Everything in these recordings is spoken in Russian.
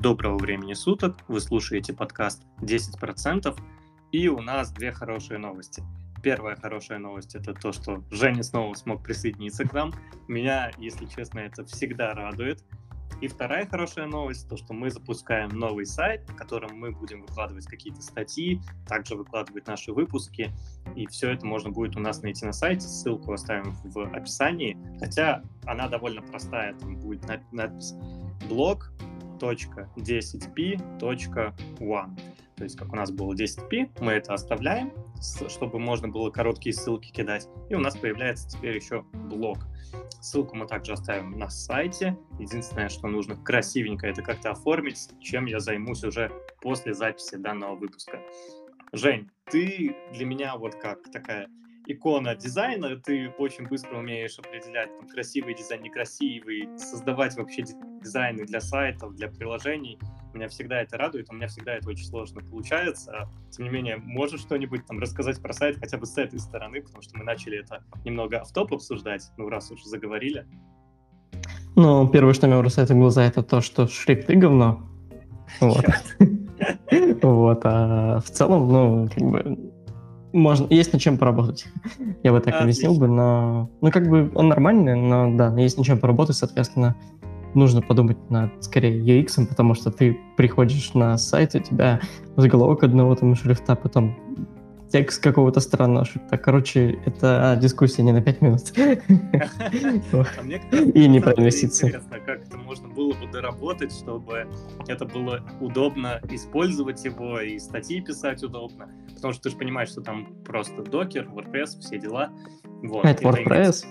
Доброго времени суток. Вы слушаете подкаст 10%. И у нас две хорошие новости. Первая хорошая новость это то, что Женя снова смог присоединиться к нам. Меня, если честно, это всегда радует. И вторая хорошая новость, то, что мы запускаем новый сайт, на котором мы будем выкладывать какие-то статьи, также выкладывать наши выпуски, и все это можно будет у нас найти на сайте, ссылку оставим в описании, хотя она довольно простая, там будет надпись blog.10p.one. То есть, как у нас было 10p, мы это оставляем, чтобы можно было короткие ссылки кидать. И у нас появляется теперь еще блог. Ссылку мы также оставим на сайте. Единственное, что нужно красивенько это как-то оформить, чем я займусь уже после записи данного выпуска. Жень, ты для меня вот как такая икона дизайна, ты очень быстро умеешь определять там, красивый дизайн, некрасивый, создавать вообще дизайны для сайтов, для приложений. Меня всегда это радует, у меня всегда это очень сложно получается. Тем не менее, можешь что-нибудь там рассказать про сайт хотя бы с этой стороны, потому что мы начали это немного в топ обсуждать, ну раз уже заговорили. Ну, первое, что мне бросает в глаза, это то, что шрифты говно. Вот. Вот, а в целом, ну, как бы, можно, есть над чем поработать. Я бы так объяснил бы, но, ну, как бы он нормальный, но да, есть над чем поработать, соответственно, нужно подумать над, скорее, UX, потому что ты приходишь на сайт, у тебя заголовок одного там шрифта, потом текст какого-то странного шрифта. Короче, это дискуссия не на 5 минут. А И не про инвестиции. Интересно, как это можно было бы доработать, чтобы это было удобно использовать его и статьи писать удобно. Потому что ты же понимаешь, что там просто докер, WordPress, все дела. Это WordPress?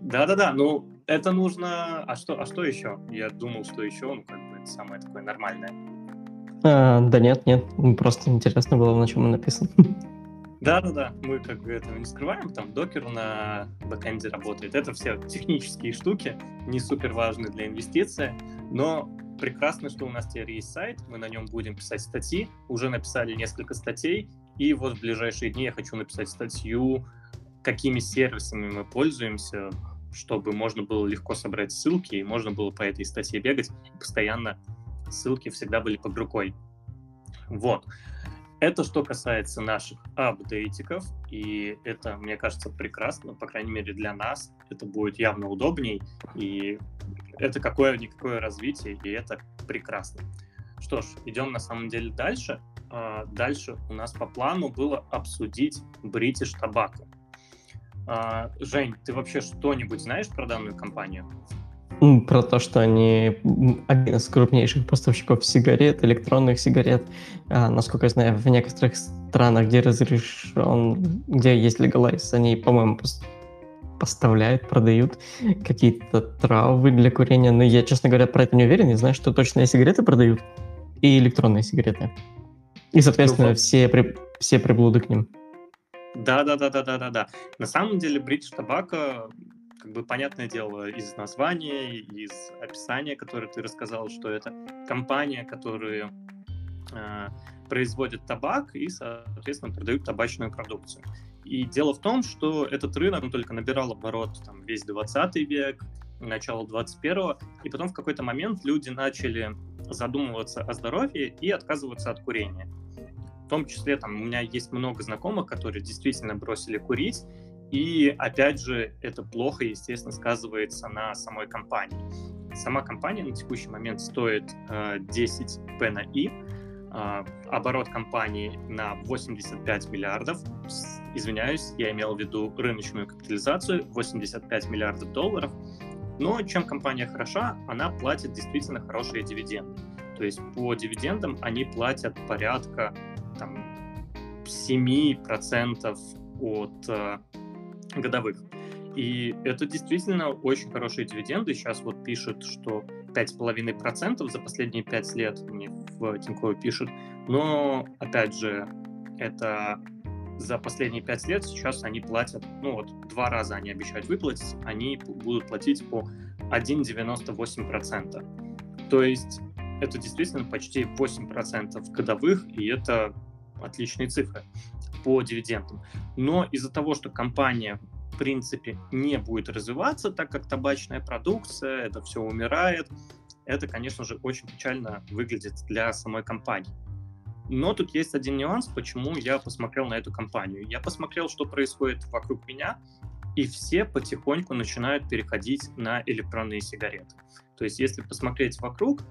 Да-да-да, ну это нужно... А что, а что еще? Я думал, что еще, ну, как бы, это самое такое нормальное. А, да нет, нет, просто интересно было, на чем он написан. Да-да-да, мы как бы этого не скрываем, там докер на бэкэнде работает. Это все технические штуки, не супер важные для инвестиции, но прекрасно, что у нас теперь есть сайт, мы на нем будем писать статьи, уже написали несколько статей, и вот в ближайшие дни я хочу написать статью, какими сервисами мы пользуемся, чтобы можно было легко собрать ссылки, и можно было по этой статье бегать, постоянно ссылки всегда были под рукой. Вот. Это что касается наших апдейтиков, и это, мне кажется, прекрасно, по крайней мере для нас. Это будет явно удобней, и это какое-никакое развитие, и это прекрасно. Что ж, идем на самом деле дальше. А, дальше у нас по плану было обсудить British Tobacco. А, Жень, ты вообще что-нибудь знаешь про данную компанию? Про то, что они один из крупнейших поставщиков сигарет, электронных сигарет. А, насколько я знаю, в некоторых странах, где разрешен, где есть легалайз, они, по-моему, поставляют, продают какие-то травы для курения. Но я, честно говоря, про это не уверен. Я знаю, что точные сигареты продают и электронные сигареты. И, соответственно, ну, все, при, все приблуды к ним. Да, да, да, да, да, да, да. На самом деле British Tobacco, как бы понятное дело, из названия, из описания, которое ты рассказал, что это компания, которая э, производит табак и, соответственно, продают табачную продукцию. И дело в том, что этот рынок только набирал оборот там, весь 20 век, начало 21 и потом в какой-то момент люди начали задумываться о здоровье и отказываться от курения том числе там у меня есть много знакомых, которые действительно бросили курить, и опять же это плохо, естественно, сказывается на самой компании. Сама компания на текущий момент стоит э, 10 P на I, э, оборот компании на 85 миллиардов. Извиняюсь, я имел в виду рыночную капитализацию 85 миллиардов долларов. Но чем компания хороша, она платит действительно хорошие дивиденды. То есть по дивидендам они платят порядка там 7% от э, годовых. И это действительно очень хорошие дивиденды. Сейчас вот пишут, что 5,5% за последние 5 лет мне в Тинькове пишут. Но, опять же, это за последние 5 лет сейчас они платят, ну вот, два раза они обещают выплатить, они будут платить по 1,98%. То есть это действительно почти 8% годовых, и это отличные цифры по дивидендам. Но из-за того, что компания в принципе не будет развиваться, так как табачная продукция, это все умирает, это, конечно же, очень печально выглядит для самой компании. Но тут есть один нюанс, почему я посмотрел на эту компанию. Я посмотрел, что происходит вокруг меня, и все потихоньку начинают переходить на электронные сигареты. То есть, если посмотреть вокруг,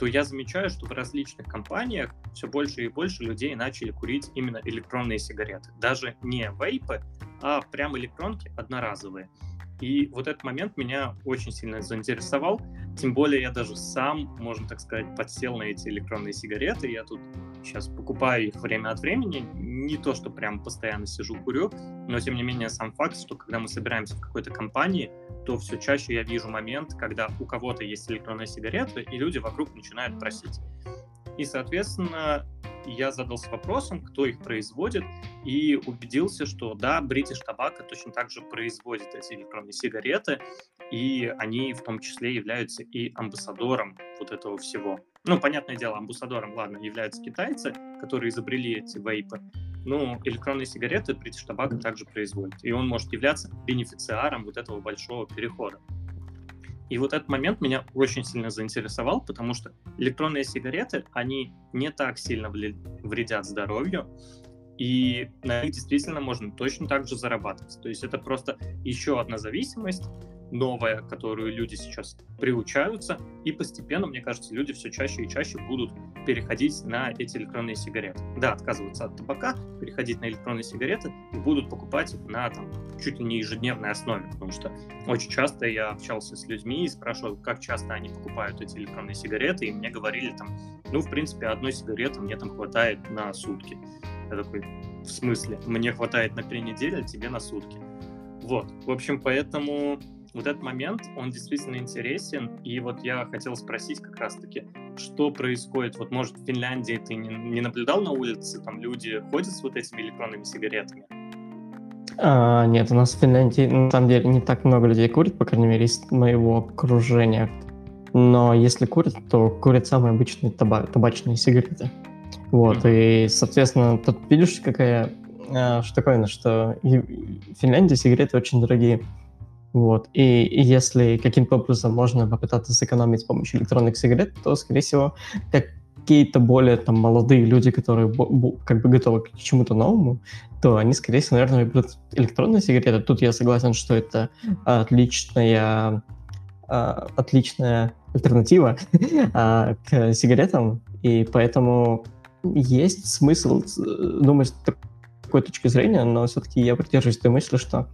то я замечаю, что в различных компаниях все больше и больше людей начали курить именно электронные сигареты. Даже не вейпы, а прям электронки одноразовые. И вот этот момент меня очень сильно заинтересовал. Тем более я даже сам, можно так сказать, подсел на эти электронные сигареты. Я тут сейчас покупаю их время от времени. Не то, что прям постоянно сижу, курю, но тем не менее сам факт, что когда мы собираемся в какой-то компании, то все чаще я вижу момент, когда у кого-то есть электронная сигарета, и люди вокруг начинают просить. И, соответственно, я задался вопросом, кто их производит, и убедился, что да, British Tobacco точно так же производит эти электронные сигареты, и они в том числе являются и амбассадором вот этого всего. Ну, понятное дело, амбассадором, ладно, являются китайцы, которые изобрели эти вейпы, но электронные сигареты British Tobacco также производит, и он может являться бенефициаром вот этого большого перехода. И вот этот момент меня очень сильно заинтересовал, потому что электронные сигареты, они не так сильно вредят здоровью, и на них действительно можно точно так же зарабатывать. То есть это просто еще одна зависимость, новая, которую люди сейчас приучаются, и постепенно, мне кажется, люди все чаще и чаще будут переходить на эти электронные сигареты. Да, отказываться от табака, переходить на электронные сигареты и будут покупать их на там, чуть ли не ежедневной основе, потому что очень часто я общался с людьми и спрашивал, как часто они покупают эти электронные сигареты, и мне говорили там, ну, в принципе, одной сигареты мне там хватает на сутки. Я такой, в смысле? Мне хватает на три недели, а тебе на сутки. Вот, в общем, поэтому вот этот момент, он действительно интересен, и вот я хотел спросить как раз-таки, что происходит, вот может в Финляндии ты не, не наблюдал на улице, там люди ходят с вот этими электронными сигаретами? А, нет, у нас в Финляндии на самом деле не так много людей курит, по крайней мере, из моего окружения. Но если курят, то курят самые обычные таба- табачные сигареты. Вот, mm-hmm. и, соответственно, тут видишь, какая а, штуковина, что в Финляндии сигареты очень дорогие. Вот. И, если каким-то образом можно попытаться сэкономить с помощью электронных сигарет, то, скорее всего, какие-то более там молодые люди, которые как бы готовы к чему-то новому, то они, скорее всего, наверное, выберут электронные сигареты. Тут я согласен, что это отличная, а, отличная альтернатива а, к сигаретам, и поэтому есть смысл э, думать с такой точки зрения, но все-таки я придерживаюсь той мысли, что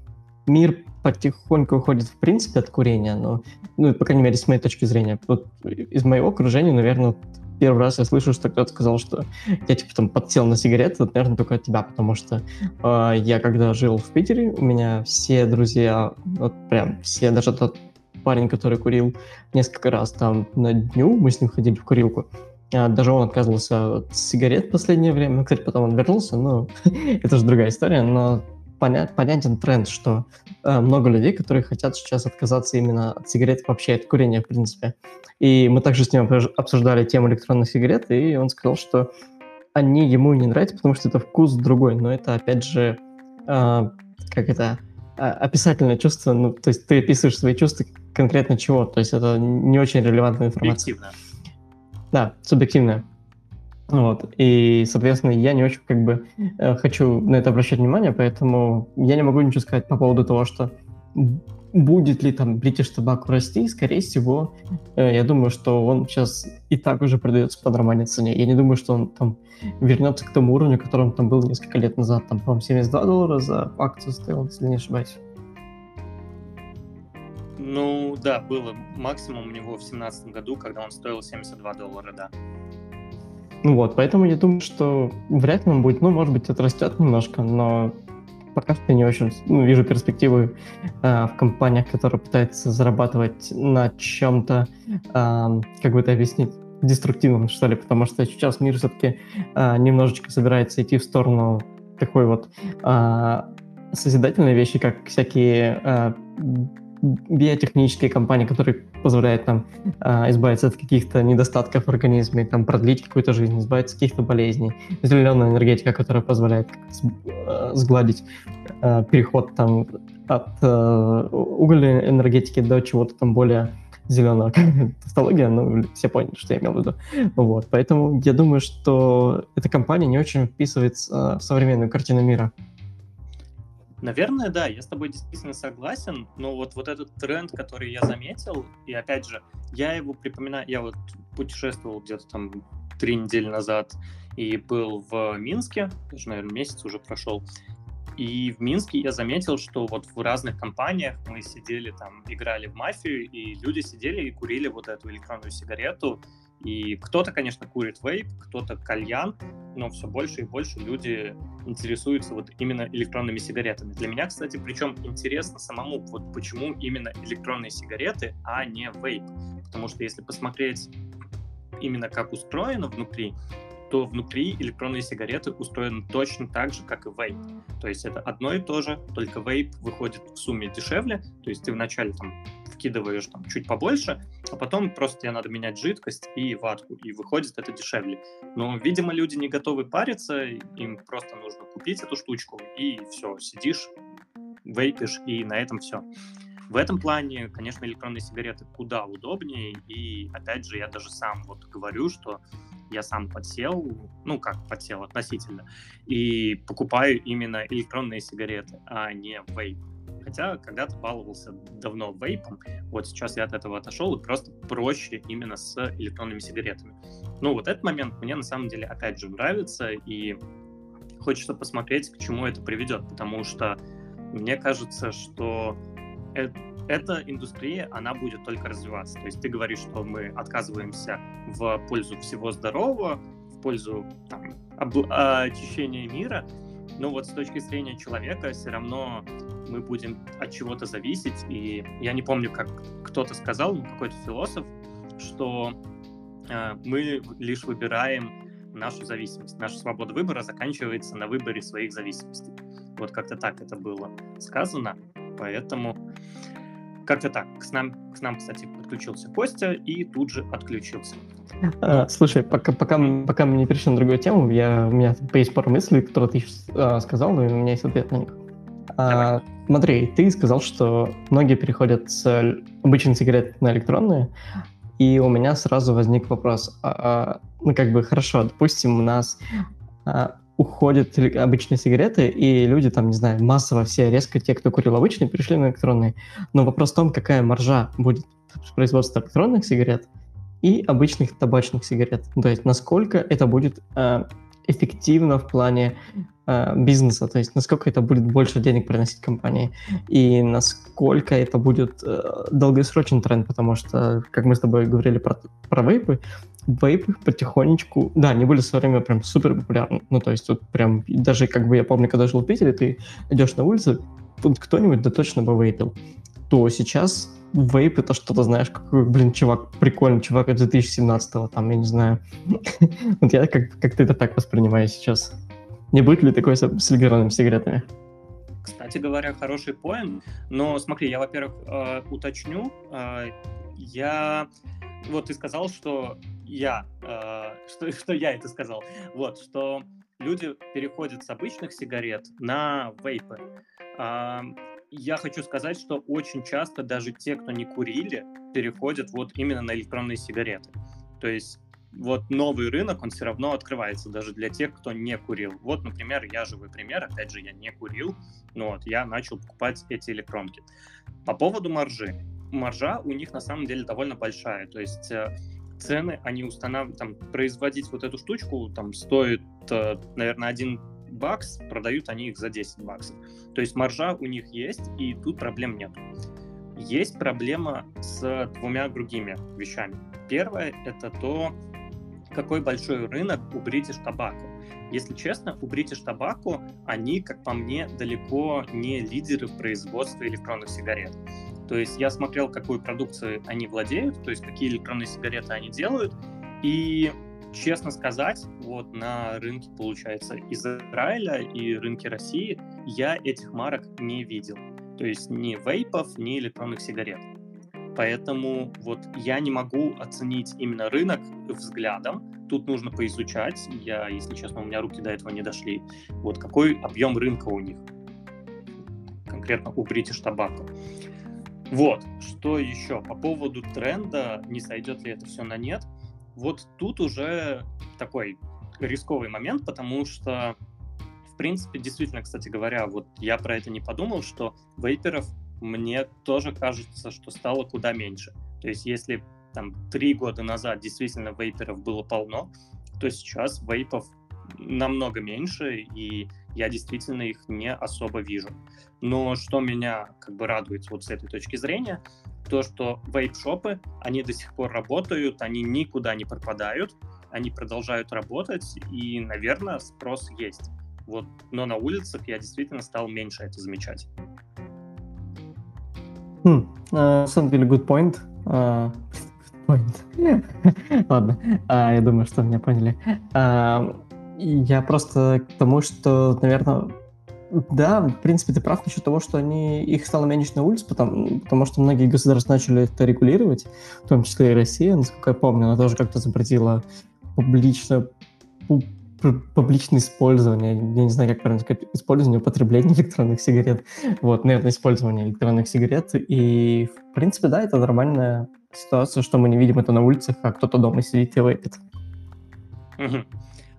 мир потихоньку уходит в принципе от курения, но, ну, по крайней мере, с моей точки зрения. Вот из моего окружения, наверное, первый раз я слышу, что кто-то сказал, что я, типа, там, подсел на сигареты, вот, наверное, только от тебя, потому что э, я, когда жил в Питере, у меня все друзья, вот прям все, даже тот парень, который курил несколько раз там на дню, мы с ним ходили в курилку, а, даже он отказывался от сигарет в последнее время. Кстати, потом он вернулся, но это же другая история. Но понят, понятен тренд, что э, много людей, которые хотят сейчас отказаться именно от сигарет, вообще от курения, в принципе. И мы также с ним обсуждали тему электронных сигарет, и он сказал, что они ему не нравятся, потому что это вкус другой. Но это, опять же, э, как это, э, описательное чувство, ну, то есть ты описываешь свои чувства конкретно чего, то есть это не очень релевантная информация. Субъективно. Да, субъективная. Вот. И, соответственно, я не очень как бы э, хочу на это обращать внимание, поэтому я не могу ничего сказать по поводу того, что будет ли там British Tobacco расти, скорее всего, э, я думаю, что он сейчас и так уже продается по нормальной цене. Я не думаю, что он там вернется к тому уровню, которым там был несколько лет назад. Там, по-моему, 72 доллара за акцию стоил, если не ошибаюсь. Ну, да, было максимум у него в 2017 году, когда он стоил 72 доллара, да. Ну вот, поэтому я думаю, что вряд ли он будет, ну, может быть, отрастет немножко, но пока что не очень ну, вижу перспективы э, в компаниях, которые пытаются зарабатывать на чем-то, э, как бы это объяснить, деструктивном, что ли, потому что сейчас мир все-таки э, немножечко собирается идти в сторону такой вот э, созидательной вещи, как всякие э, биотехнические компании, которые позволяют нам э, избавиться от каких-то недостатков в организме, там, продлить какую-то жизнь, избавиться от каких-то болезней. Зеленая энергетика, которая позволяет э, сгладить э, переход там, от э, угольной энергетики до чего-то там более зеленого тавтология, ну, все поняли, что я имел в виду. Вот, поэтому я думаю, что эта компания не очень вписывается в современную картину мира. Наверное, да, я с тобой действительно согласен, но вот, вот этот тренд, который я заметил, и опять же, я его припоминаю, я вот путешествовал где-то там три недели назад и был в Минске, даже, наверное, месяц уже прошел, и в Минске я заметил, что вот в разных компаниях мы сидели там, играли в мафию, и люди сидели и курили вот эту электронную сигарету, и кто-то, конечно, курит вейп, кто-то кальян, но все больше и больше люди интересуются вот именно электронными сигаретами. Для меня, кстати, причем интересно самому, вот почему именно электронные сигареты, а не вейп. Потому что если посмотреть именно как устроено внутри, то внутри электронные сигареты устроены точно так же, как и вейп. То есть это одно и то же, только вейп выходит в сумме дешевле, то есть ты вначале там вкидываешь там чуть побольше, а потом просто тебе надо менять жидкость и ватку, и выходит это дешевле. Но, видимо, люди не готовы париться, им просто нужно купить эту штучку, и все, сидишь, вейпишь, и на этом все. В этом плане, конечно, электронные сигареты куда удобнее, и опять же, я даже сам вот говорю, что я сам подсел, ну как подсел относительно, и покупаю именно электронные сигареты, а не вейп. Хотя когда-то баловался давно вейпом, вот сейчас я от этого отошел, и просто проще именно с электронными сигаретами. Ну вот этот момент мне на самом деле опять же нравится, и хочется посмотреть, к чему это приведет, потому что мне кажется, что это, эта индустрия, она будет только развиваться. То есть ты говоришь, что мы отказываемся в пользу всего здорового, в пользу там, об, очищения мира, но вот с точки зрения человека все равно мы будем от чего-то зависеть. И я не помню, как кто-то сказал, ну, какой-то философ, что э, мы лишь выбираем нашу зависимость. Наша свобода выбора заканчивается на выборе своих зависимостей. Вот как-то так это было сказано. Поэтому как-то так. К нам, к нам, кстати, подключился Костя и тут же отключился. А, слушай, пока, пока, пока мы не перешли на другую тему, я, у меня есть пару мыслей, которые ты а, сказал, но у меня есть ответ на них. А, смотри, ты сказал, что многие переходят с обычных сигарет на электронные, и у меня сразу возник вопрос. А, а, ну, как бы, хорошо, допустим, у нас а, уходят обычные сигареты, и люди там, не знаю, массово все резко, те, кто курил обычные, перешли на электронные. Но вопрос в том, какая маржа будет с производства электронных сигарет и обычных табачных сигарет. То есть насколько это будет э, эффективно в плане э, бизнеса, то есть насколько это будет больше денег приносить компании, и насколько это будет э, долгосрочный тренд, потому что, как мы с тобой говорили про, про вейпы, вейпы потихонечку, да, они были в свое время прям супер популярны. Ну, то есть тут прям, даже как бы я помню, когда жил в Питере, ты идешь на улице, тут кто-нибудь да точно бы вейпил. То сейчас вейп это что-то, знаешь, какой, блин, чувак, прикольный чувак от 2017-го, там, я не знаю. вот я как, как это так воспринимаю сейчас. Не будет ли такое с, с электронными сигаретами? Кстати говоря, хороший поинт, но смотри, я, во-первых, э, уточню, э, я вот ты сказал, что я, э, что, что я это сказал, вот, что люди переходят с обычных сигарет на вейпы. Э, я хочу сказать, что очень часто даже те, кто не курили, переходят вот именно на электронные сигареты. То есть вот новый рынок, он все равно открывается даже для тех, кто не курил. Вот, например, я живой пример, опять же, я не курил, но вот я начал покупать эти электронки. По поводу маржи маржа у них на самом деле довольно большая. То есть э, цены они устанавливают, там, производить вот эту штучку там стоит, э, наверное, один бакс, продают они их за 10 баксов. То есть маржа у них есть, и тут проблем нет. Есть проблема с двумя другими вещами. Первое — это то, какой большой рынок у British Tobacco. Если честно, у British Tobacco они, как по мне, далеко не лидеры в производстве электронных сигарет. То есть я смотрел, какую продукцию они владеют, то есть какие электронные сигареты они делают, и честно сказать, вот на рынке, получается, Израиля и рынке России я этих марок не видел. То есть ни вейпов, ни электронных сигарет. Поэтому вот я не могу оценить именно рынок взглядом. Тут нужно поизучать. Я, если честно, у меня руки до этого не дошли. Вот какой объем рынка у них конкретно у British Tobacco. Вот, что еще? По поводу тренда, не сойдет ли это все на нет, вот тут уже такой рисковый момент, потому что, в принципе, действительно, кстати говоря, вот я про это не подумал, что вейперов мне тоже кажется, что стало куда меньше. То есть если там три года назад действительно вейперов было полно, то сейчас вейпов намного меньше, и я действительно их не особо вижу. Но что меня как бы радует вот с этой точки зрения, то, что вейп-шопы, они до сих пор работают, они никуда не пропадают, они продолжают работать, и, наверное, спрос есть. Вот, но на улицах я действительно стал меньше это замечать. Uh, на самом деле, good point. Uh, good point. Ладно, uh, я думаю, что меня поняли. Uh, я просто к тому, что, наверное, да, в принципе, ты прав насчет того, что они, их стало меньше на улице, потому, потому что многие государства начали это регулировать, в том числе и Россия, насколько я помню, она тоже как-то запретила публично, публичное использование, я не знаю, как правильно сказать, использование, употребление электронных сигарет, вот, наверное, использование электронных сигарет, и, в принципе, да, это нормальная ситуация, что мы не видим это на улицах, а кто-то дома сидит и вейпит.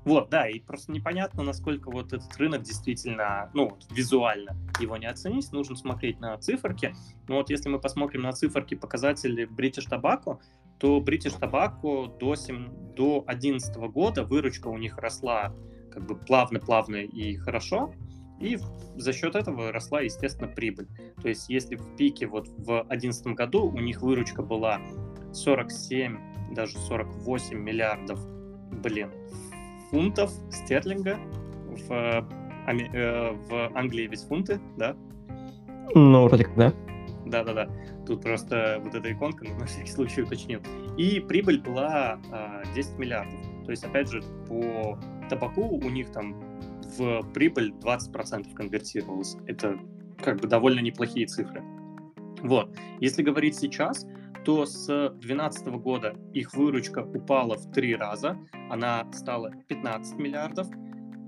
Вот, да, и просто непонятно, насколько вот этот рынок действительно, ну, визуально его не оценить, нужно смотреть на циферки. Но вот если мы посмотрим на циферки показателей British Tobacco, то British Tobacco до, 7, до 11 года выручка у них росла как бы плавно-плавно и хорошо, и за счет этого росла, естественно, прибыль. То есть если в пике вот в 2011 году у них выручка была 47, даже 48 миллиардов, блин, фунтов стерлинга. В, э, в Англии ведь фунты, да? Ну, вроде как, да. Да-да-да. Тут просто вот эта иконка, но на всякий случай уточнил. И прибыль была э, 10 миллиардов. То есть, опять же, по табаку у них там в прибыль 20% конвертировалось. Это как бы довольно неплохие цифры. Вот. Если говорить сейчас, то с 2012 года их выручка упала в три раза, она стала 15 миллиардов,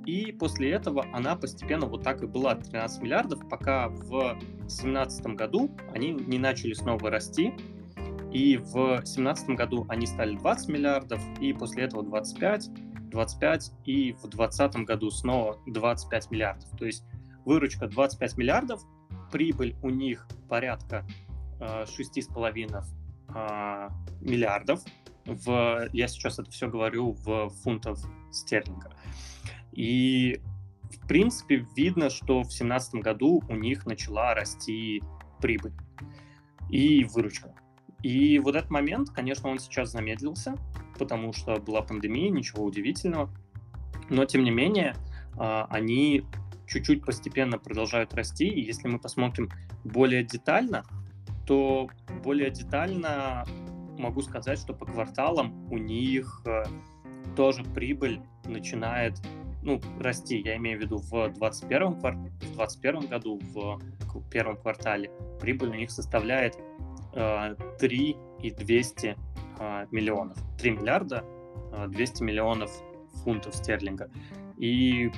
и после этого она постепенно вот так и была 13 миллиардов, пока в 2017 году они не начали снова расти, и в 2017 году они стали 20 миллиардов, и после этого 25, 25, и в 2020 году снова 25 миллиардов. То есть выручка 25 миллиардов, прибыль у них порядка э, 6,5 э, миллиардов. В, я сейчас это все говорю в фунтов стерлинга. И, в принципе, видно, что в 2017 году у них начала расти прибыль и выручка. И вот этот момент, конечно, он сейчас замедлился, потому что была пандемия, ничего удивительного. Но, тем не менее, а, они чуть-чуть постепенно продолжают расти. И если мы посмотрим более детально, то более детально могу сказать, что по кварталам у них э, тоже прибыль начинает ну, расти. Я имею в виду в 2021, квар... в 2021 году, в первом квартале прибыль у них составляет э, 3 и 200 э, миллионов. 3 миллиарда э, 200 миллионов фунтов стерлинга. И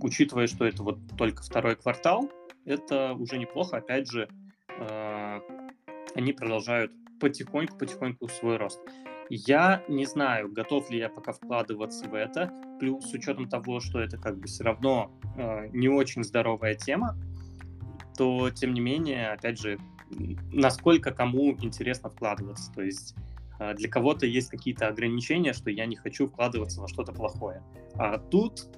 учитывая, что это вот только второй квартал, это уже неплохо. Опять же, э, они продолжают потихоньку-потихоньку свой рост. Я не знаю, готов ли я пока вкладываться в это, плюс с учетом того, что это как бы все равно э, не очень здоровая тема, то тем не менее, опять же, насколько кому интересно вкладываться. То есть э, для кого-то есть какие-то ограничения, что я не хочу вкладываться во что-то плохое. А тут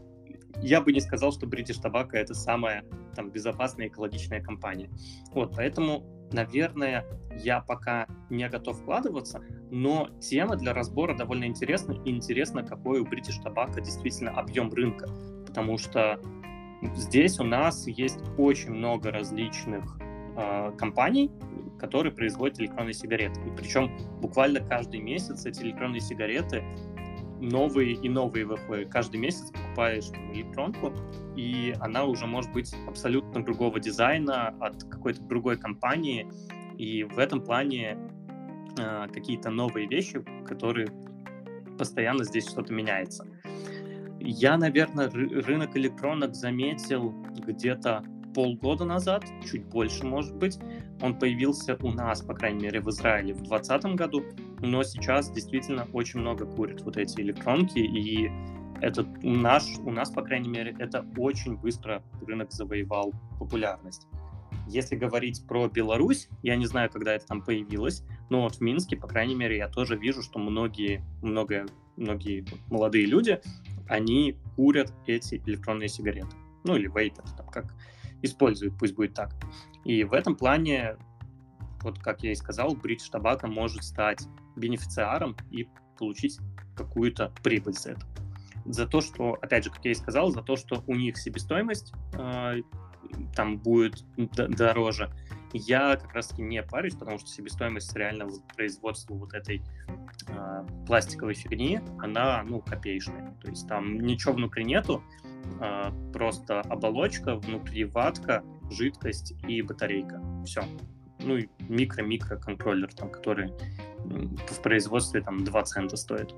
я бы не сказал, что British Tobacco это самая там, безопасная экологичная компания. Вот, поэтому наверное, я пока не готов вкладываться, но тема для разбора довольно интересна, и интересно, какой у British Tobacco действительно объем рынка, потому что здесь у нас есть очень много различных э, компаний, которые производят электронные сигареты. И причем буквально каждый месяц эти электронные сигареты новые и новые выходят. Каждый месяц покупаешь электронку, и она уже может быть абсолютно другого дизайна от какой-то другой компании. И в этом плане э, какие-то новые вещи, которые постоянно здесь что-то меняется. Я, наверное, ры- рынок электронок заметил где-то полгода назад, чуть больше, может быть. Он появился у нас, по крайней мере, в Израиле в 2020 году, но сейчас действительно очень много курят вот эти электронки, и это наш, у нас, по крайней мере, это очень быстро рынок завоевал популярность. Если говорить про Беларусь, я не знаю, когда это там появилось, но вот в Минске, по крайней мере, я тоже вижу, что многие, много, многие молодые люди, они курят эти электронные сигареты. Ну или вейпят, там как используют, пусть будет так. И в этом плане, вот как я и сказал, British Tobacco может стать бенефициаром и получить какую-то прибыль с этого. За то, что, опять же, как я и сказал, за то, что у них себестоимость э, там будет дороже, я как раз таки не парюсь, потому что себестоимость реально производства вот этой э, пластиковой фигни, она, ну, копеечная. То есть там ничего внутри нету, э, просто оболочка, внутри ватка, жидкость и батарейка. Все. Ну и микро-микро контроллер, там, который в производстве там 2 цента стоит.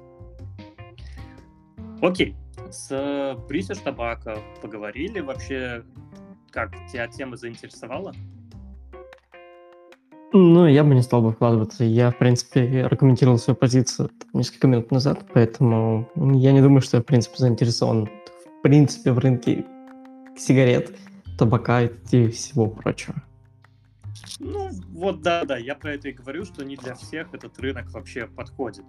Окей, с British Tobacco поговорили. Вообще, как тебя тема заинтересовала? Ну, я бы не стал бы вкладываться. Я, в принципе, аргументировал свою позицию несколько минут назад, поэтому я не думаю, что я, в принципе, заинтересован в принципе в рынке сигарет, табака и всего прочего. Ну, вот да-да, я про это и говорю, что не для всех этот рынок вообще подходит.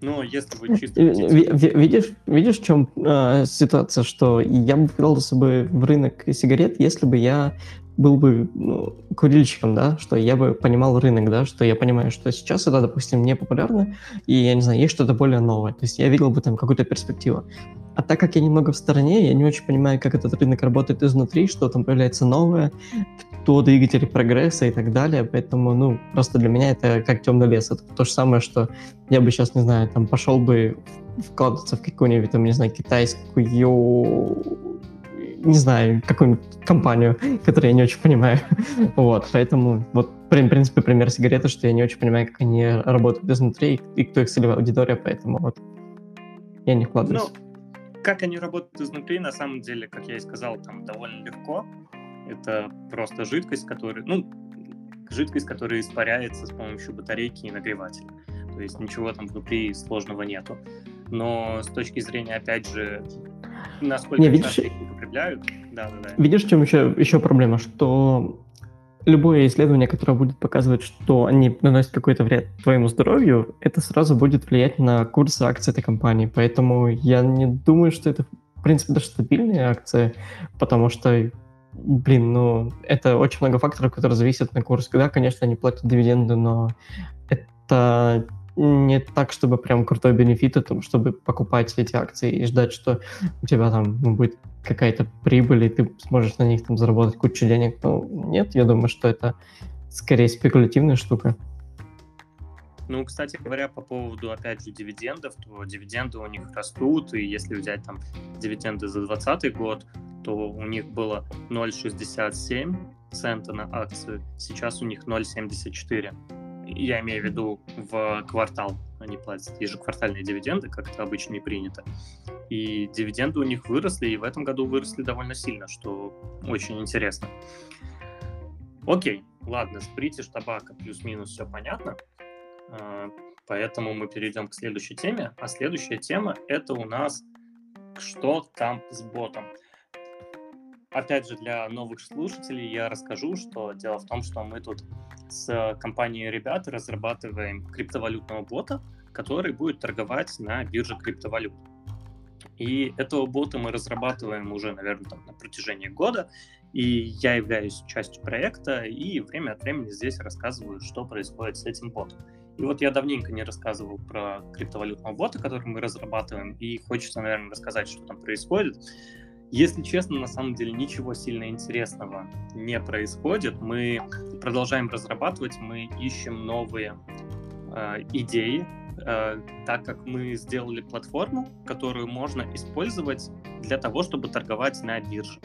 Но если вы чисто... Видишь, видишь, в чем э, ситуация, что я бы вкладывался бы в рынок сигарет, если бы я был бы ну, курильщиком, да, что я бы понимал рынок, да, что я понимаю, что сейчас это, допустим, не популярно, и, я не знаю, есть что-то более новое. То есть я видел бы там какую-то перспективу. А так как я немного в стороне, я не очень понимаю, как этот рынок работает изнутри, что там появляется новое, кто двигатель прогресса и так далее. Поэтому, ну, просто для меня это как темный лес. Это то же самое, что я бы сейчас, не знаю, там пошел бы вкладываться в какую-нибудь, там, не знаю, китайскую не знаю, какую-нибудь компанию, которую я не очень понимаю. вот, поэтому вот, в принципе, пример сигареты, что я не очень понимаю, как они работают изнутри и кто их целевая аудитория, поэтому вот я не вкладываюсь. Ну, как они работают изнутри, на самом деле, как я и сказал, там довольно легко. Это просто жидкость, которая, ну, жидкость, которая испаряется с помощью батарейки и нагревателя. То есть ничего там внутри сложного нету. Но с точки зрения, опять же, насколько не, видишь, употребляют. Да, да, да. Видишь, в чем еще, еще проблема? Что любое исследование, которое будет показывать, что они наносят какой-то вред твоему здоровью, это сразу будет влиять на курс акций этой компании. Поэтому я не думаю, что это, в принципе, даже стабильные акции, потому что блин, ну, это очень много факторов, которые зависят на курс. Да, конечно, они платят дивиденды, но это не так, чтобы прям крутой бенефит, чтобы покупать эти акции и ждать, что у тебя там ну, будет какая-то прибыль, и ты сможешь на них там заработать кучу денег. Ну, нет, я думаю, что это скорее спекулятивная штука. Ну, кстати говоря, по поводу, опять же, дивидендов, то дивиденды у них растут, и если взять там дивиденды за 2020 год, то у них было 0,67 цента на акцию, сейчас у них 0,74 я имею в виду в квартал, они платят ежеквартальные дивиденды, как это обычно и принято. И дивиденды у них выросли, и в этом году выросли довольно сильно, что очень интересно. Окей, ладно, с British Tobacco плюс-минус все понятно, а, поэтому мы перейдем к следующей теме. А следующая тема — это у нас что там с ботом. Опять же, для новых слушателей я расскажу, что дело в том, что мы тут с компанией ребят разрабатываем криптовалютного бота, который будет торговать на бирже криптовалют. И этого бота мы разрабатываем уже, наверное, там, на протяжении года, и я являюсь частью проекта, и время от времени здесь рассказываю, что происходит с этим ботом. И вот я давненько не рассказывал про криптовалютного бота, который мы разрабатываем, и хочется, наверное, рассказать, что там происходит. Если честно, на самом деле ничего сильно интересного не происходит. Мы продолжаем разрабатывать, мы ищем новые э, идеи, э, так как мы сделали платформу, которую можно использовать для того, чтобы торговать на бирже.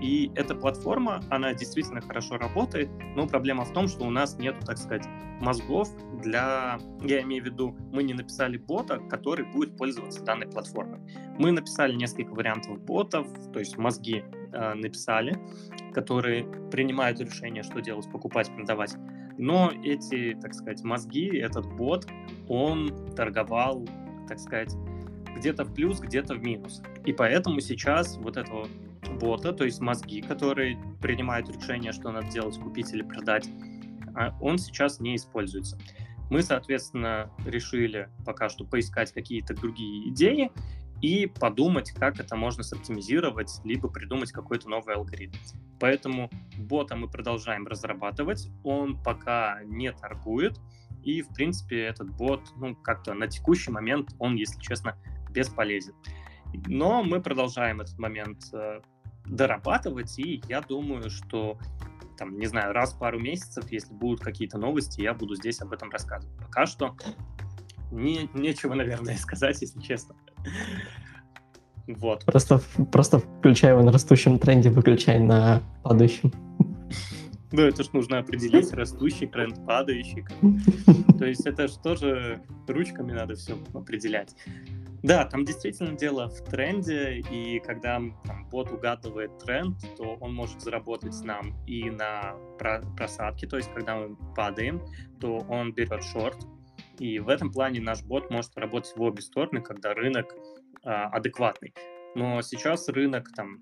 И эта платформа, она действительно хорошо работает, но проблема в том, что у нас нет, так сказать, мозгов для... Я имею в виду, мы не написали бота, который будет пользоваться данной платформой. Мы написали несколько вариантов ботов, то есть мозги э, написали, которые принимают решение, что делать, покупать, продавать. Но эти, так сказать, мозги, этот бот, он торговал, так сказать, где-то в плюс, где-то в минус. И поэтому сейчас вот этого бота, то есть мозги, которые принимают решение, что надо делать, купить или продать, а, он сейчас не используется. Мы, соответственно, решили пока что поискать какие-то другие идеи и подумать, как это можно соптимизировать, либо придумать какой-то новый алгоритм. Поэтому бота мы продолжаем разрабатывать, он пока не торгует, и, в принципе, этот бот, ну, как-то на текущий момент, он, если честно, бесполезен. Но мы продолжаем этот момент э, дорабатывать, и я думаю, что там, не знаю, раз в пару месяцев, если будут какие-то новости, я буду здесь об этом рассказывать. Пока что не, нечего, наверное, сказать, если честно. Вот. Просто, просто включай его на растущем тренде, выключай на падающем. Ну, это ж нужно определить, растущий тренд, падающий. То есть это же тоже ручками надо все определять. Да, там действительно дело в тренде, и когда там, бот угадывает тренд, то он может заработать нам и на просадке, то есть когда мы падаем, то он берет шорт, и в этом плане наш бот может работать в обе стороны, когда рынок а, адекватный. Но сейчас рынок там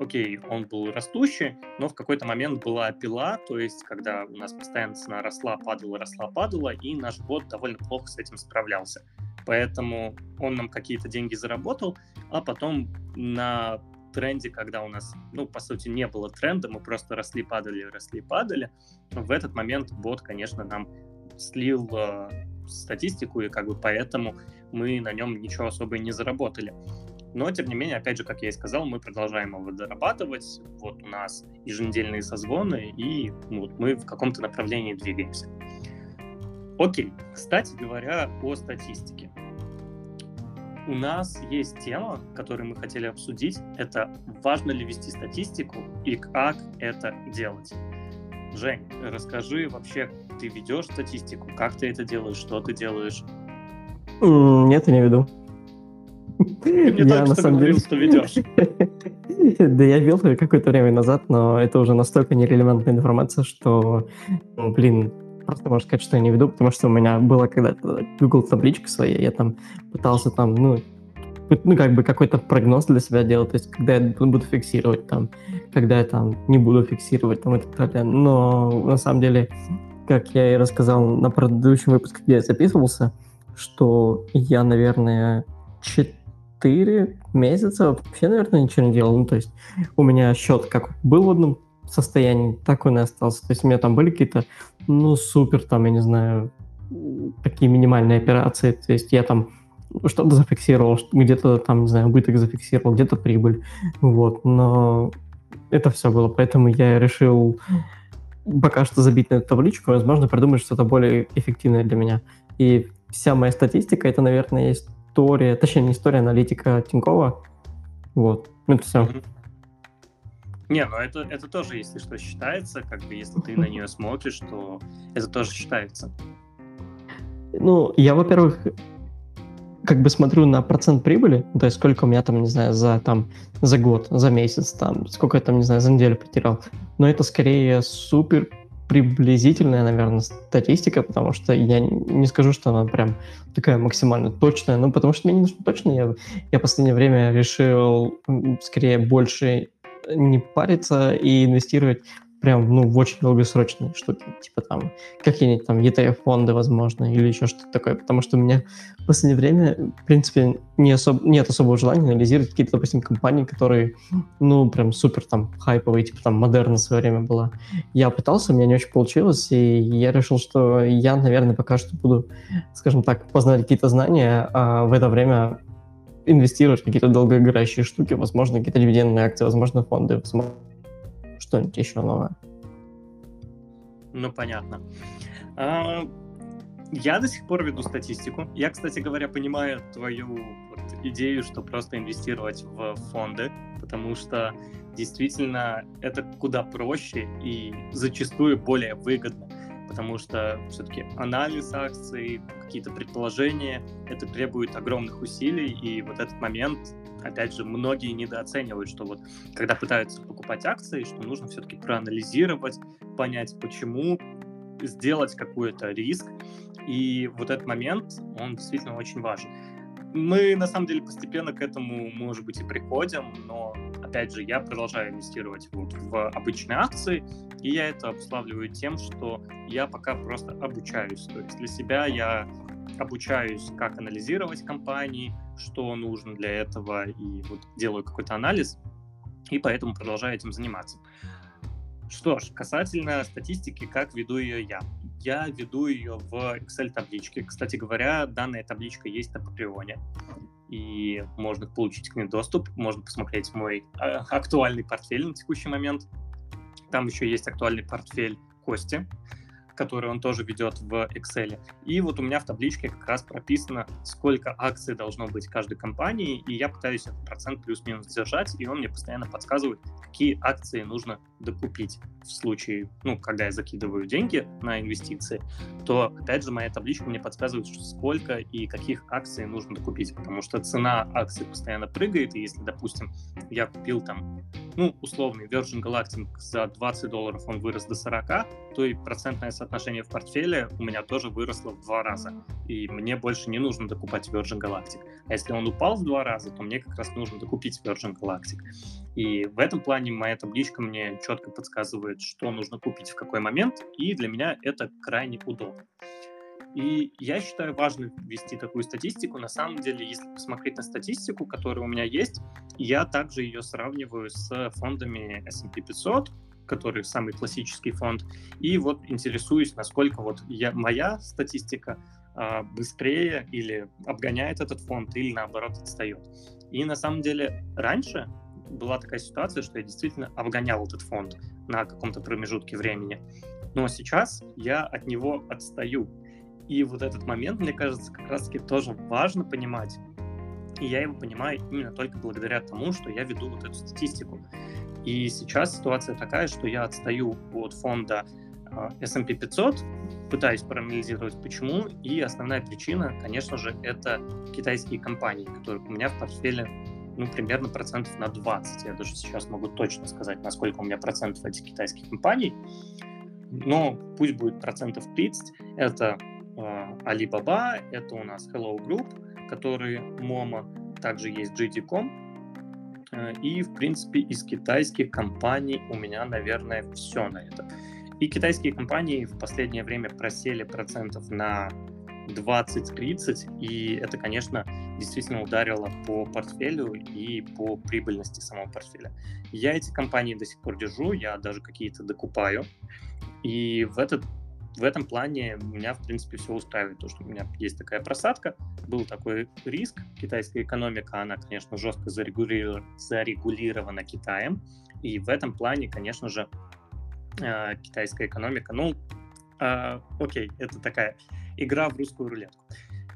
окей, он был растущий, но в какой-то момент была пила, то есть когда у нас постоянно цена росла, падала, росла, падала, и наш бот довольно плохо с этим справлялся. Поэтому он нам какие-то деньги заработал, а потом на тренде, когда у нас, ну, по сути, не было тренда, мы просто росли, падали, росли, падали, в этот момент бот, конечно, нам слил э, статистику, и как бы поэтому мы на нем ничего особо и не заработали. Но, тем не менее, опять же, как я и сказал, мы продолжаем его дорабатывать. Вот у нас еженедельные созвоны, и ну, вот мы в каком-то направлении двигаемся. Окей, кстати говоря, о статистике. У нас есть тема, которую мы хотели обсудить. Это важно ли вести статистику и как это делать. Жень, расскажи вообще, ты ведешь статистику, как ты это делаешь, что ты делаешь? Нет, я не веду. Ты мне я, на самом говорил, деле... что ведешь. Да я вел какое-то время назад, но это уже настолько нерелевантная информация, что, ну, блин, просто можно сказать, что я не веду, потому что у меня была когда-то Google табличка своя, я там пытался там, ну, ну, как бы какой-то прогноз для себя делать, то есть когда я буду фиксировать там, когда я там не буду фиксировать там и так далее. Но на самом деле, как я и рассказал на предыдущем выпуске, где я записывался, что я, наверное, 4 4 месяца вообще, наверное, ничего не делал. Ну, то есть у меня счет как был в одном состоянии, так он и остался. То есть у меня там были какие-то, ну, супер, там, я не знаю, такие минимальные операции. То есть я там что-то зафиксировал, где-то там, не знаю, убыток зафиксировал, где-то прибыль. Вот, но это все было. Поэтому я решил пока что забить на эту табличку, возможно, придумать что-то более эффективное для меня. И вся моя статистика, это, наверное, есть история, точнее, не история, аналитика Тинькова. Вот, это все. Не, ну это, это тоже, если что, считается, как бы, если ты на нее смотришь, то это тоже считается. Ну, я, во-первых, как бы смотрю на процент прибыли, то есть сколько у меня там, не знаю, за, там, за год, за месяц, там, сколько я там, не знаю, за неделю потерял. Но это скорее супер приблизительная, наверное, статистика, потому что я не скажу, что она прям такая максимально точная, но потому что мне не нужно точно. Я, я в последнее время решил скорее больше не париться и инвестировать прям, ну, в очень долгосрочные штуки, типа там какие-нибудь там ETF-фонды, возможно, или еще что-то такое, потому что у меня в последнее время, в принципе, не особо, нет особого желания анализировать какие-то, допустим, компании, которые, ну, прям супер там хайповые, типа там Модерна в свое время была. Я пытался, у меня не очень получилось, и я решил, что я, наверное, пока что буду, скажем так, познать какие-то знания, а в это время инвестировать в какие-то долгоиграющие штуки, возможно, какие-то дивидендные акции, возможно, фонды, возможно, что-нибудь еще новое. Ну, понятно. А, я до сих пор веду статистику. Я, кстати говоря, понимаю твою вот идею, что просто инвестировать в фонды, потому что действительно это куда проще и зачастую более выгодно. Потому что все-таки анализ акций, какие-то предположения, это требует огромных усилий, и вот этот момент, опять же, многие недооценивают, что вот когда пытаются покупать акции, что нужно все-таки проанализировать, понять, почему, сделать какой-то риск, и вот этот момент, он действительно очень важен. Мы, на самом деле, постепенно к этому, может быть, и приходим, но, опять же, я продолжаю инвестировать вот в обычные акции, и я это обуславливаю тем, что я пока просто обучаюсь. То есть для себя я обучаюсь, как анализировать компании, что нужно для этого, и вот делаю какой-то анализ, и поэтому продолжаю этим заниматься. Что ж, касательно статистики, как веду ее я я веду ее в Excel-табличке. Кстати говоря, данная табличка есть на Patreon, и можно получить к ней доступ, можно посмотреть мой а, актуальный портфель на текущий момент. Там еще есть актуальный портфель Кости, который он тоже ведет в Excel. И вот у меня в табличке как раз прописано, сколько акций должно быть каждой компании, и я пытаюсь этот процент плюс-минус держать, и он мне постоянно подсказывает, какие акции нужно докупить в случае, ну, когда я закидываю деньги на инвестиции, то, опять же, моя табличка мне подсказывает, сколько и каких акций нужно докупить, потому что цена акций постоянно прыгает, и если, допустим, я купил там, ну, условный Virgin Galactic за 20 долларов, он вырос до 40, то и процентное соотношение в портфеле у меня тоже выросло в два раза. И мне больше не нужно докупать Virgin Galactic. А если он упал в два раза, то мне как раз нужно докупить Virgin Galactic. И в этом плане моя табличка мне четко подсказывает, что нужно купить в какой момент, и для меня это крайне удобно. И я считаю важно ввести такую статистику. На самом деле, если посмотреть на статистику, которая у меня есть, я также ее сравниваю с фондами S&P 500, который самый классический фонд, и вот интересуюсь, насколько вот я, моя статистика а, быстрее или обгоняет этот фонд, или наоборот отстает. И на самом деле раньше была такая ситуация, что я действительно обгонял этот фонд на каком-то промежутке времени. Но сейчас я от него отстаю. И вот этот момент, мне кажется, как раз-таки тоже важно понимать. И я его понимаю именно только благодаря тому, что я веду вот эту статистику. И сейчас ситуация такая, что я отстаю от фонда а, S&P 500, пытаюсь проанализировать почему, и основная причина, конечно же, это китайские компании, которые у меня в портфеле ну, примерно процентов на 20. Я даже сейчас могу точно сказать, насколько у меня процентов этих китайских компаний. Но пусть будет процентов 30. Это э, Alibaba, это у нас Hello Group, который Momo, также есть JD.com, Э, и, в принципе, из китайских компаний у меня, наверное, все на это. И китайские компании в последнее время просели процентов на 20-30, и это, конечно, действительно ударило по портфелю и по прибыльности самого портфеля. Я эти компании до сих пор держу, я даже какие-то докупаю, и в этот в этом плане меня, в принципе, все устраивает, то, что у меня есть такая просадка, был такой риск, китайская экономика, она, конечно, жестко зарегулирована Китаем, и в этом плане, конечно же, э, китайская экономика, ну, э, окей, это такая игра в русскую рулетку.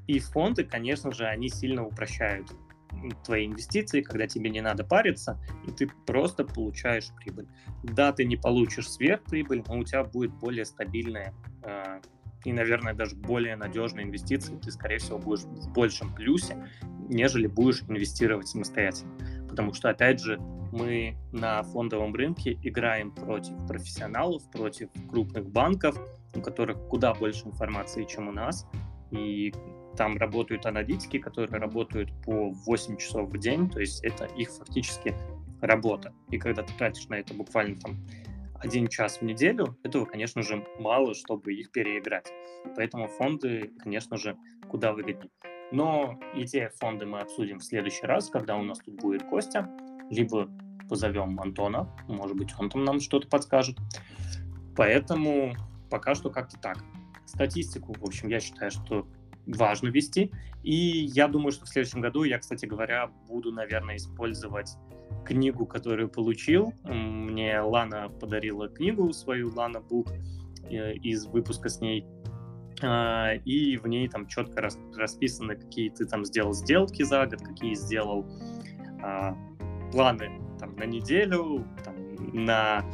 И фонды, конечно же, они сильно упрощают твои инвестиции, когда тебе не надо париться, и ты просто получаешь прибыль. Да, ты не получишь сверхприбыль, но у тебя будет более стабильная э, и, наверное, даже более надежная инвестиция. Ты, скорее всего, будешь в большем плюсе, нежели будешь инвестировать самостоятельно. Потому что, опять же, мы на фондовом рынке играем против профессионалов, против крупных банков, у которых куда больше информации, чем у нас. И там работают аналитики, которые работают по 8 часов в день, то есть это их фактически работа. И когда ты тратишь на это буквально там один час в неделю, этого, конечно же, мало, чтобы их переиграть. Поэтому фонды, конечно же, куда выгоднее. Но и те фонды мы обсудим в следующий раз, когда у нас тут будет Костя, либо позовем Антона, может быть, он там нам что-то подскажет. Поэтому пока что как-то так. Статистику, в общем, я считаю, что важно вести. И я думаю, что в следующем году я, кстати говоря, буду, наверное, использовать книгу, которую получил. Мне Лана подарила книгу свою, Лана Бук, э, из выпуска с ней. А, и в ней там четко расписаны, какие ты там сделал сделки за год, какие сделал а, планы там, на неделю, там, на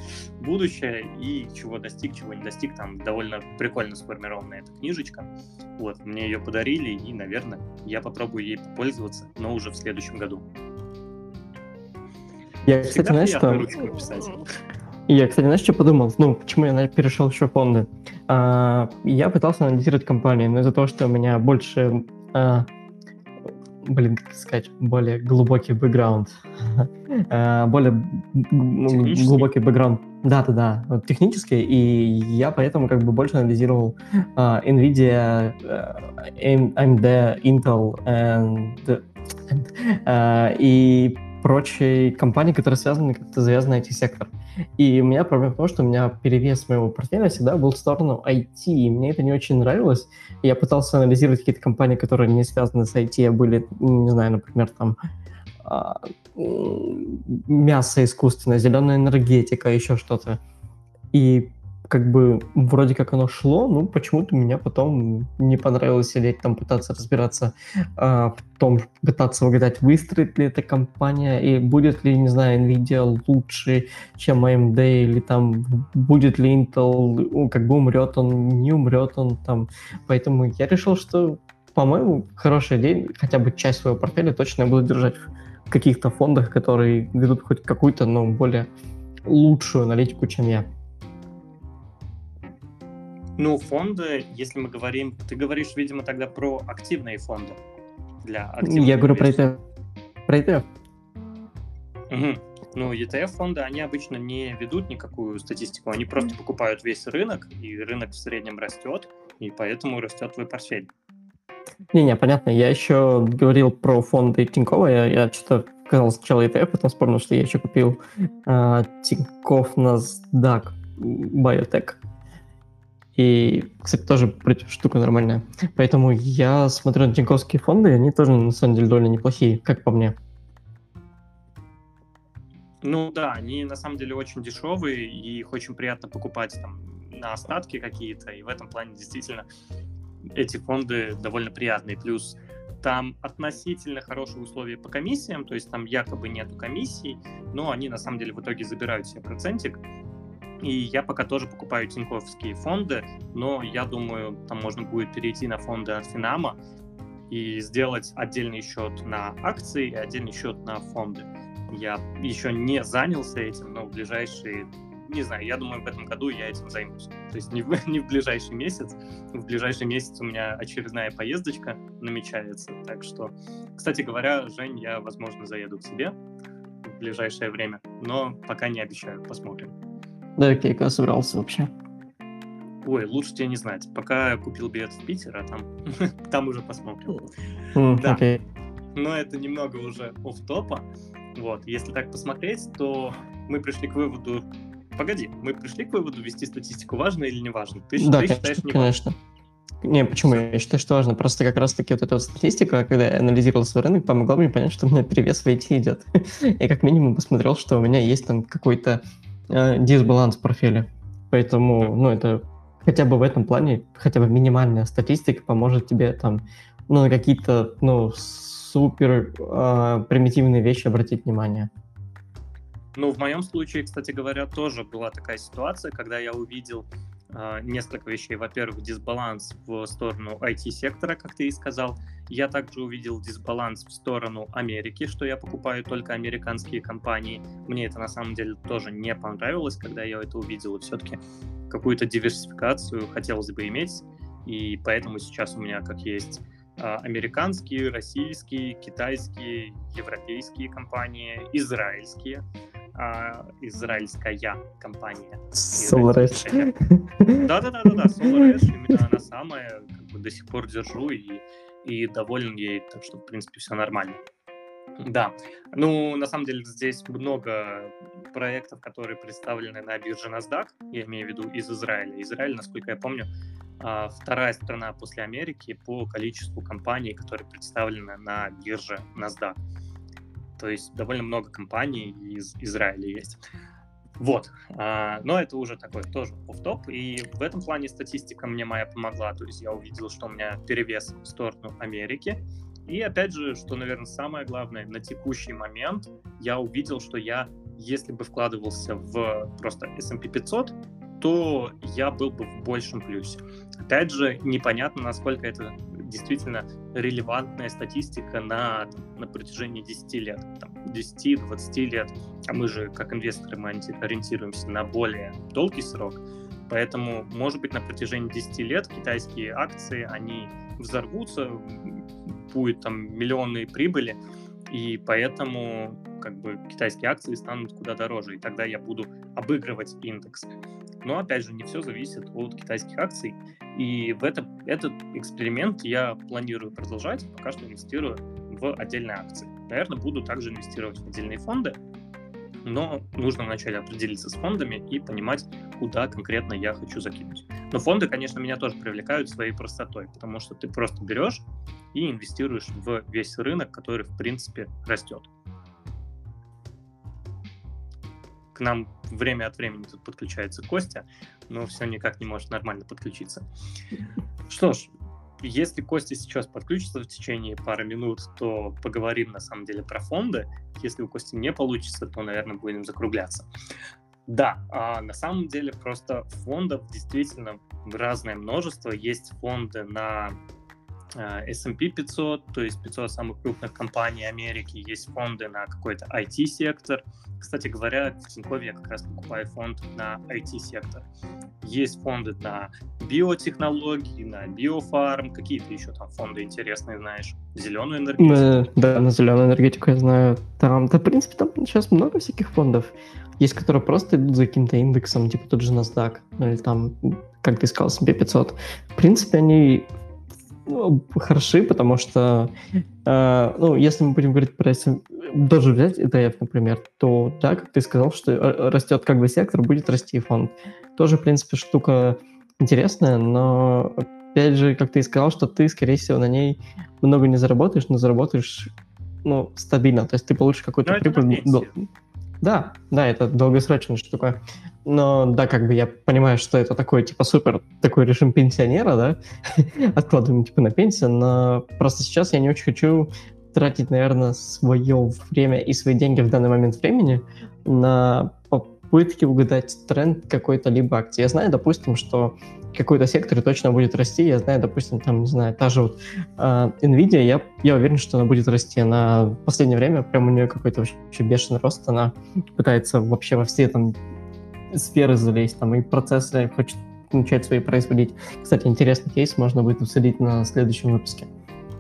будущее и чего достиг, чего не достиг. Там довольно прикольно сформированная эта книжечка. Вот, мне ее подарили, и, наверное, я попробую ей попользоваться, но уже в следующем году. Я, кстати, знаешь, что... Я, кстати, знаешь, что подумал? Ну, почему я перешел еще в фонды? А, я пытался анализировать компании, но из-за того, что у меня больше а, блин, как сказать, более глубокий бэкграунд. Э, более глубокий бэкграунд. Да-да-да, вот технический, и я поэтому как бы больше анализировал uh, NVIDIA, uh, AMD, Intel and, uh, и прочие компании, которые связаны, как-то завязаны на IT-сектор. И у меня проблема в том, что у меня перевес моего портфеля всегда был в сторону IT, и мне это не очень нравилось. Я пытался анализировать какие-то компании, которые не связаны с IT, а были, не знаю, например, там а, мясо искусственное, зеленая энергетика, еще что-то. И как бы вроде как оно шло, ну почему-то меня потом не понравилось сидеть там пытаться разбираться э, в том, пытаться угадать, выстроит ли эта компания и будет ли, не знаю, Nvidia лучше, чем AMD или там будет ли Intel, как бы умрет он, не умрет он там. Поэтому я решил, что, по-моему, хорошая идея, хотя бы часть своего портфеля точно я буду держать в каких-то фондах, которые ведут хоть какую-то, но более лучшую аналитику, чем я. Ну, фонды, если мы говорим, ты говоришь, видимо, тогда про активные фонды для активных Я говорю про ETF. Про ETF. Угу. Ну, ETF-фонды, они обычно не ведут никакую статистику, они просто покупают весь рынок, и рынок в среднем растет, и поэтому растет твой портфель. Не-не, понятно. Я еще говорил про фонды Тинькова. Я, я что-то сказал сначала ETF, потом вспомнил, что я еще купил э, Тиньков NASDAQ Biotech. И, кстати, тоже штука нормальная. Поэтому я смотрю на тиньковские фонды, и они тоже, на самом деле, довольно неплохие, как по мне. Ну да, они на самом деле очень дешевые, и их очень приятно покупать там на остатки какие-то, и в этом плане действительно эти фонды довольно приятные. Плюс там относительно хорошие условия по комиссиям, то есть там якобы нету комиссий, но они на самом деле в итоге забирают себе процентик, и я пока тоже покупаю тиньковские фонды, но я думаю, там можно будет перейти на фонды от Финама и сделать отдельный счет на акции и отдельный счет на фонды. Я еще не занялся этим, но в ближайшие, не знаю, я думаю, в этом году я этим займусь. То есть не в, не в ближайший месяц, в ближайший месяц у меня очередная поездочка намечается. Так что, кстати говоря, Жень, я, возможно, заеду к себе в ближайшее время, но пока не обещаю, посмотрим. Да, окей, когда собрался вообще? Ой, лучше тебе не знать. Пока купил билет в Питер, а там, там уже посмотрим. Mm, да. Okay. Но это немного уже оф топа Вот, если так посмотреть, то мы пришли к выводу... Погоди, мы пришли к выводу, вести статистику важно или не важно? Ты, да, ты конечно, считаешь не конечно. Важно? Не, почему? Я считаю, что важно. Просто как раз-таки вот эта вот статистика, когда я анализировал свой рынок, помогла мне понять, что у меня перевес в IT идет. я как минимум посмотрел, что у меня есть там какой-то э, дисбаланс в профиле. Поэтому, ну, это хотя бы в этом плане, хотя бы минимальная статистика поможет тебе там, ну, на какие-то, ну, супер э, примитивные вещи обратить внимание. Ну, в моем случае, кстати говоря, тоже была такая ситуация, когда я увидел несколько вещей. Во-первых, дисбаланс в сторону IT-сектора, как ты и сказал. Я также увидел дисбаланс в сторону Америки, что я покупаю только американские компании. Мне это на самом деле тоже не понравилось, когда я это увидел. Все-таки какую-то диверсификацию хотелось бы иметь. И поэтому сейчас у меня как есть а, американские, российские, китайские, европейские компании, израильские а, израильская компания. SolarEdge. Да-да-да-да, SolarEdge, именно она самая, как бы до сих пор держу и, и доволен ей, так что, в принципе, все нормально. Да, ну, на самом деле, здесь много проектов, которые представлены на бирже NASDAQ, я имею в виду из Израиля. Израиль, насколько я помню, а, вторая страна после Америки по количеству компаний, которые представлены на бирже NASDAQ. То есть довольно много компаний из Израиля есть. Вот, а, но это уже такой тоже оф-топ, и в этом плане статистика мне моя помогла, то есть я увидел, что у меня перевес в сторону Америки, и опять же, что, наверное, самое главное, на текущий момент я увидел, что я если бы вкладывался в просто S&P 500, то я был бы в большем плюсе. Опять же, непонятно, насколько это действительно релевантная статистика на, на протяжении 10 лет, 10-20 лет. А мы же, как инвесторы, мы ориентируемся на более долгий срок. Поэтому, может быть, на протяжении 10 лет китайские акции, они взорвутся, будет там миллионные прибыли, и поэтому как бы китайские акции станут куда дороже, и тогда я буду обыгрывать индекс. Но, опять же, не все зависит от китайских акций, и в это, этот эксперимент я планирую продолжать, пока что инвестирую в отдельные акции. Наверное, буду также инвестировать в отдельные фонды, но нужно вначале определиться с фондами и понимать, куда конкретно я хочу закинуть. Но фонды, конечно, меня тоже привлекают своей простотой, потому что ты просто берешь и инвестируешь в весь рынок, который, в принципе, растет. К нам время от времени тут подключается Костя, но все никак не может нормально подключиться. Что ж, если Костя сейчас подключится в течение пары минут, то поговорим на самом деле про фонды. Если у Кости не получится, то, наверное, будем закругляться. Да, а на самом деле просто фондов действительно разное множество. Есть фонды на S&P 500, то есть 500 самых крупных компаний Америки, есть фонды на какой-то IT-сектор. Кстати говоря, в Тинькове я как раз покупаю фонд на IT-сектор. Есть фонды на биотехнологии, на биофарм, какие-то еще там фонды интересные знаешь, зеленую энергетику. Да, на зеленую энергетику я знаю. Там, да, в принципе, там сейчас много всяких фондов. Есть, которые просто идут за каким-то индексом, типа тот же NASDAQ, или там, как ты сказал, S&P 500. В принципе, они ну, хороши, потому что, э, ну, если мы будем говорить про даже взять ETF, например, то, да, как ты сказал, что э, растет как бы сектор, будет расти фонд. Тоже, в принципе, штука интересная, но, опять же, как ты и сказал, что ты, скорее всего, на ней много не заработаешь, но заработаешь, ну, стабильно, то есть ты получишь какую-то прибыль. Да, да, это долгосрочная штука. Но да, как бы я понимаю, что это такой, типа, супер, такой режим пенсионера, да, откладываем, типа, на пенсию, но просто сейчас я не очень хочу тратить, наверное, свое время и свои деньги в данный момент времени на попытки угадать тренд какой-то либо акции. Я знаю, допустим, что какой-то сектор точно будет расти. Я знаю, допустим, там, не знаю, та же вот э, Nvidia, я, я уверен, что она будет расти. Она в последнее время прям у нее какой-то вообще бешеный рост. Она пытается вообще во все там сферы залезть, там и процессы хочет начать свои производить. Кстати, интересный кейс можно будет обсудить на следующем выпуске.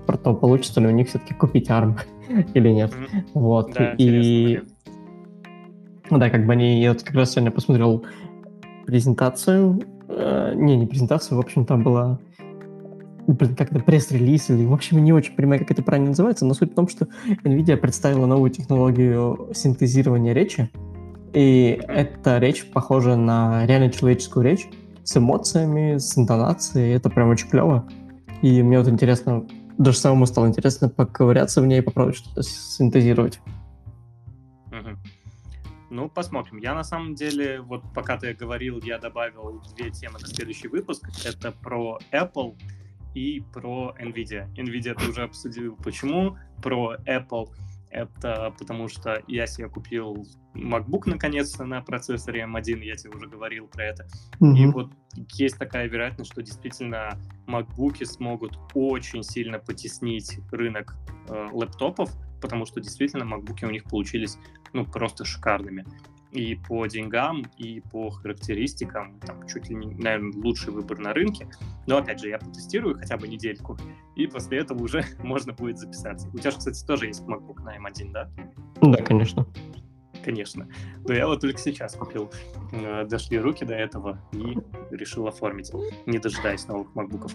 Про то, получится ли у них все-таки купить ARM или нет. Mm-hmm. Вот. Да, и... Да, как бы они... Я вот как раз сегодня посмотрел презентацию. Э, не, не презентацию, в общем, там была блин, как это пресс-релиз или, в общем, не очень понимаю, как это правильно называется, но суть в том, что NVIDIA представила новую технологию синтезирования речи, и эта речь похожа на реально человеческую речь с эмоциями, с интонацией. Это прям очень клево. И мне вот интересно, даже самому стало интересно поковыряться в ней и попробовать что-то синтезировать. Ну, посмотрим. Я на самом деле, вот пока ты говорил, я добавил две темы на следующий выпуск. Это про Apple и про NVIDIA. NVIDIA ты уже обсудил, почему. Про Apple это потому что я себе купил MacBook наконец-то на процессоре M1, я тебе уже говорил про это. Mm-hmm. И вот есть такая вероятность, что действительно MacBook смогут очень сильно потеснить рынок э, лэптопов, потому что действительно MacBook у них получились ну просто шикарными и по деньгам, и по характеристикам, там, чуть ли не, наверное, лучший выбор на рынке. Но, опять же, я потестирую хотя бы недельку, и после этого уже можно будет записаться. У тебя же, кстати, тоже есть MacBook на M1, да? Да, конечно. Конечно. Но я вот только сейчас купил. Э, дошли руки до этого и решил оформить, не дожидаясь новых MacBook'ов.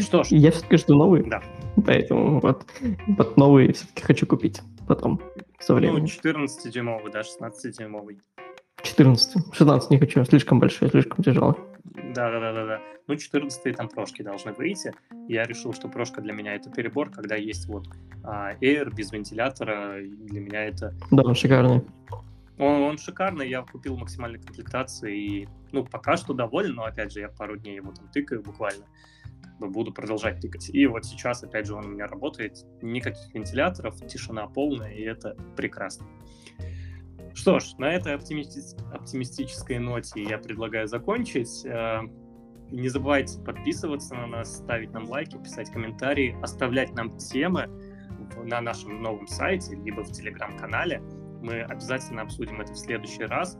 Что ж. Я все-таки жду новые. Да. Поэтому вот, вот новые все-таки хочу купить потом, со временем. Ну, 14-дюймовый, да, 16-дюймовый. 14. 16 не хочу, слишком большой, слишком тяжелый. Да, да, да, да, да. Ну, 14 там прошки должны выйти. Я решил, что прошка для меня это перебор, когда есть вот а, Air без вентилятора, для меня это... Да, он шикарный. Он, он шикарный, я купил максимальной комплектации и, ну, пока что доволен, но, опять же, я пару дней его там тыкаю буквально буду продолжать тыкать. И вот сейчас, опять же, он у меня работает, никаких вентиляторов, тишина полная, и это прекрасно. Что ж, на этой оптимисти- оптимистической ноте я предлагаю закончить. Э, не забывайте подписываться на нас, ставить нам лайки, писать комментарии, оставлять нам темы на нашем новом сайте, либо в телеграм-канале. Мы обязательно обсудим это в следующий раз.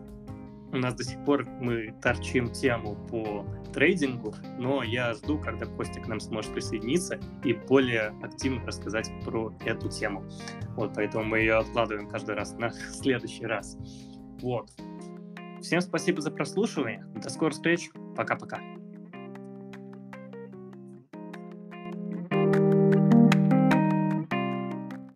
У нас до сих пор мы торчим тему по трейдингу, но я жду, когда Костя к нам сможет присоединиться и более активно рассказать про эту тему. Вот, поэтому мы ее откладываем каждый раз на следующий раз. Вот. Всем спасибо за прослушивание. До скорых встреч. Пока-пока.